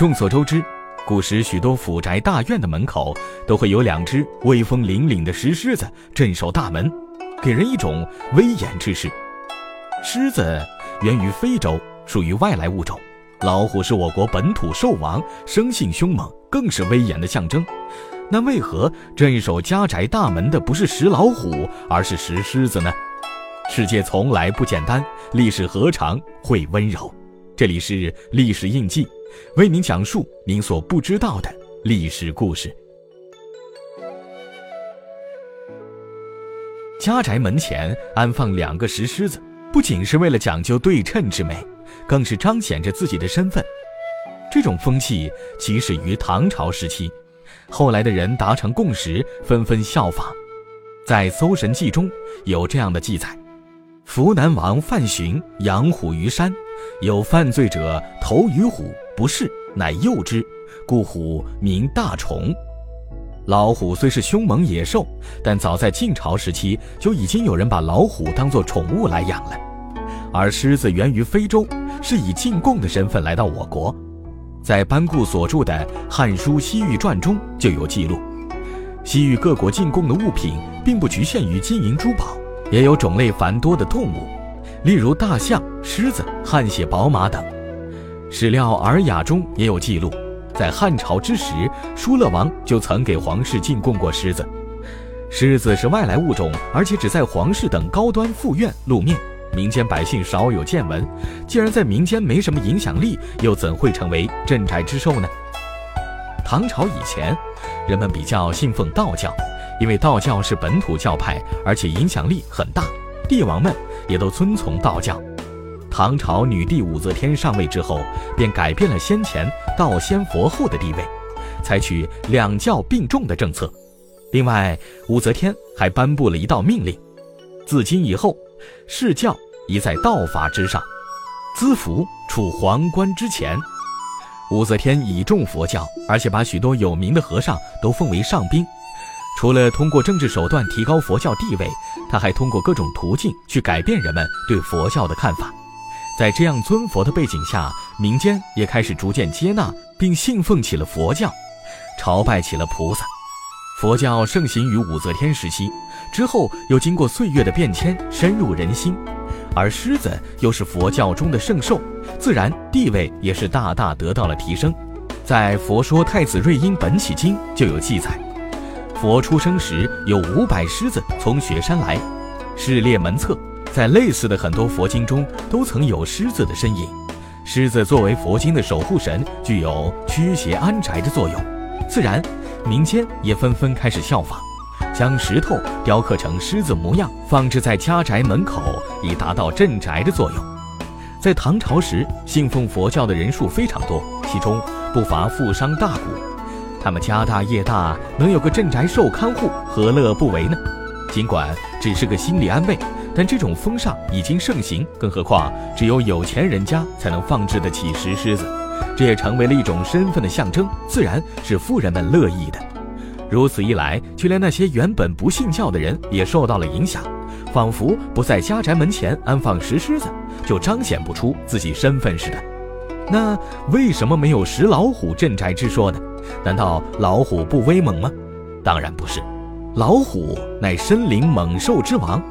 众所周知，古时许多府宅大院的门口都会有两只威风凛凛的石狮子镇守大门，给人一种威严之势。狮子源于非洲，属于外来物种。老虎是我国本土兽王，生性凶猛，更是威严的象征。那为何镇守家宅大门的不是石老虎，而是石狮子呢？世界从来不简单，历史何尝会温柔？这里是历史印记，为您讲述您所不知道的历史故事。家宅门前安放两个石狮子，不仅是为了讲究对称之美。更是彰显着自己的身份。这种风气起始于唐朝时期，后来的人达成共识，纷纷效仿。在《搜神记》中有这样的记载：扶南王范寻养虎于山，有犯罪者投于虎，不是，乃诱之，故虎名大虫。老虎虽是凶猛野兽，但早在晋朝时期就已经有人把老虎当作宠物来养了。而狮子源于非洲。是以进贡的身份来到我国，在班固所著的《汉书西域传》中就有记录。西域各国进贡的物品并不局限于金银珠宝，也有种类繁多的动物，例如大象、狮子、汗血宝马等。史料《尔雅》中也有记录，在汉朝之时，疏勒王就曾给皇室进贡过狮子。狮子是外来物种，而且只在皇室等高端富院露面。民间百姓少有见闻，既然在民间没什么影响力，又怎会成为镇宅之兽呢？唐朝以前，人们比较信奉道教，因为道教是本土教派，而且影响力很大，帝王们也都遵从道教。唐朝女帝武则天上位之后，便改变了先前道先佛后的地位，采取两教并重的政策。另外，武则天还颁布了一道命令：自今以后。释教宜在道法之上，资服处皇冠之前。武则天倚重佛教，而且把许多有名的和尚都奉为上宾。除了通过政治手段提高佛教地位，他还通过各种途径去改变人们对佛教的看法。在这样尊佛的背景下，民间也开始逐渐接纳并信奉起了佛教，朝拜起了菩萨。佛教盛行于武则天时期，之后又经过岁月的变迁，深入人心。而狮子又是佛教中的圣兽，自然地位也是大大得到了提升。在《佛说太子瑞因本起经》就有记载，佛出生时有五百狮子从雪山来，侍列门侧。在类似的很多佛经中，都曾有狮子的身影。狮子作为佛经的守护神，具有驱邪安宅的作用，自然。民间也纷纷开始效仿，将石头雕刻成狮子模样，放置在家宅门口，以达到镇宅的作用。在唐朝时，信奉佛教的人数非常多，其中不乏富商大贾，他们家大业大，能有个镇宅兽看护，何乐不为呢？尽管只是个心理安慰，但这种风尚已经盛行，更何况只有有钱人家才能放置得起石狮子。这也成为了一种身份的象征，自然是富人们乐意的。如此一来，就连那些原本不信教的人也受到了影响，仿佛不在家宅门前安放石狮子，就彰显不出自己身份似的。那为什么没有石老虎镇宅之说呢？难道老虎不威猛吗？当然不是，老虎乃森林猛兽之王，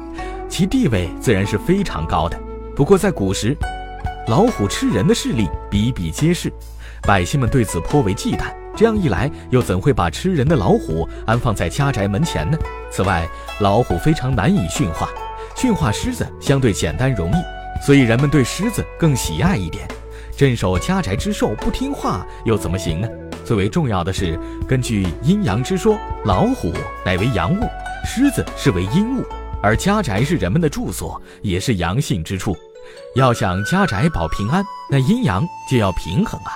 其地位自然是非常高的。不过在古时，老虎吃人的事例比比皆是，百姓们对此颇为忌惮。这样一来，又怎会把吃人的老虎安放在家宅门前呢？此外，老虎非常难以驯化，驯化狮子相对简单容易，所以人们对狮子更喜爱一点。镇守家宅之兽不听话又怎么行呢？最为重要的是，根据阴阳之说，老虎乃为阳物，狮子是为阴物，而家宅是人们的住所，也是阳性之处。要想家宅保平安，那阴阳就要平衡啊。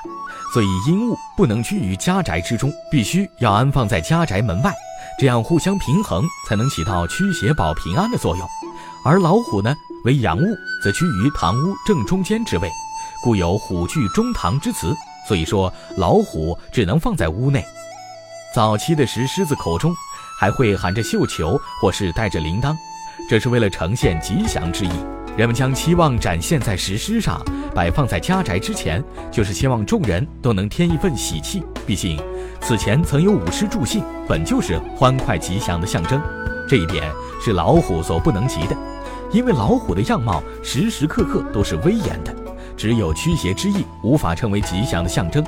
所以阴物不能居于家宅之中，必须要安放在家宅门外，这样互相平衡，才能起到驱邪保平安的作用。而老虎呢，为阳物，则居于堂屋正中间之位，故有“虎踞中堂”之词。所以说，老虎只能放在屋内。早期的石狮子口中还会含着绣球，或是带着铃铛，这是为了呈现吉祥之意。人们将期望展现在石狮上，摆放在家宅之前，就是希望众人都能添一份喜气。毕竟，此前曾有舞狮助兴，本就是欢快吉祥的象征，这一点是老虎所不能及的。因为老虎的样貌时时刻刻都是威严的，只有驱邪之意，无法成为吉祥的象征。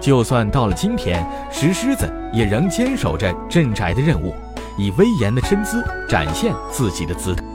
就算到了今天，石狮子也仍坚守着镇宅的任务，以威严的身姿展现自己的姿态。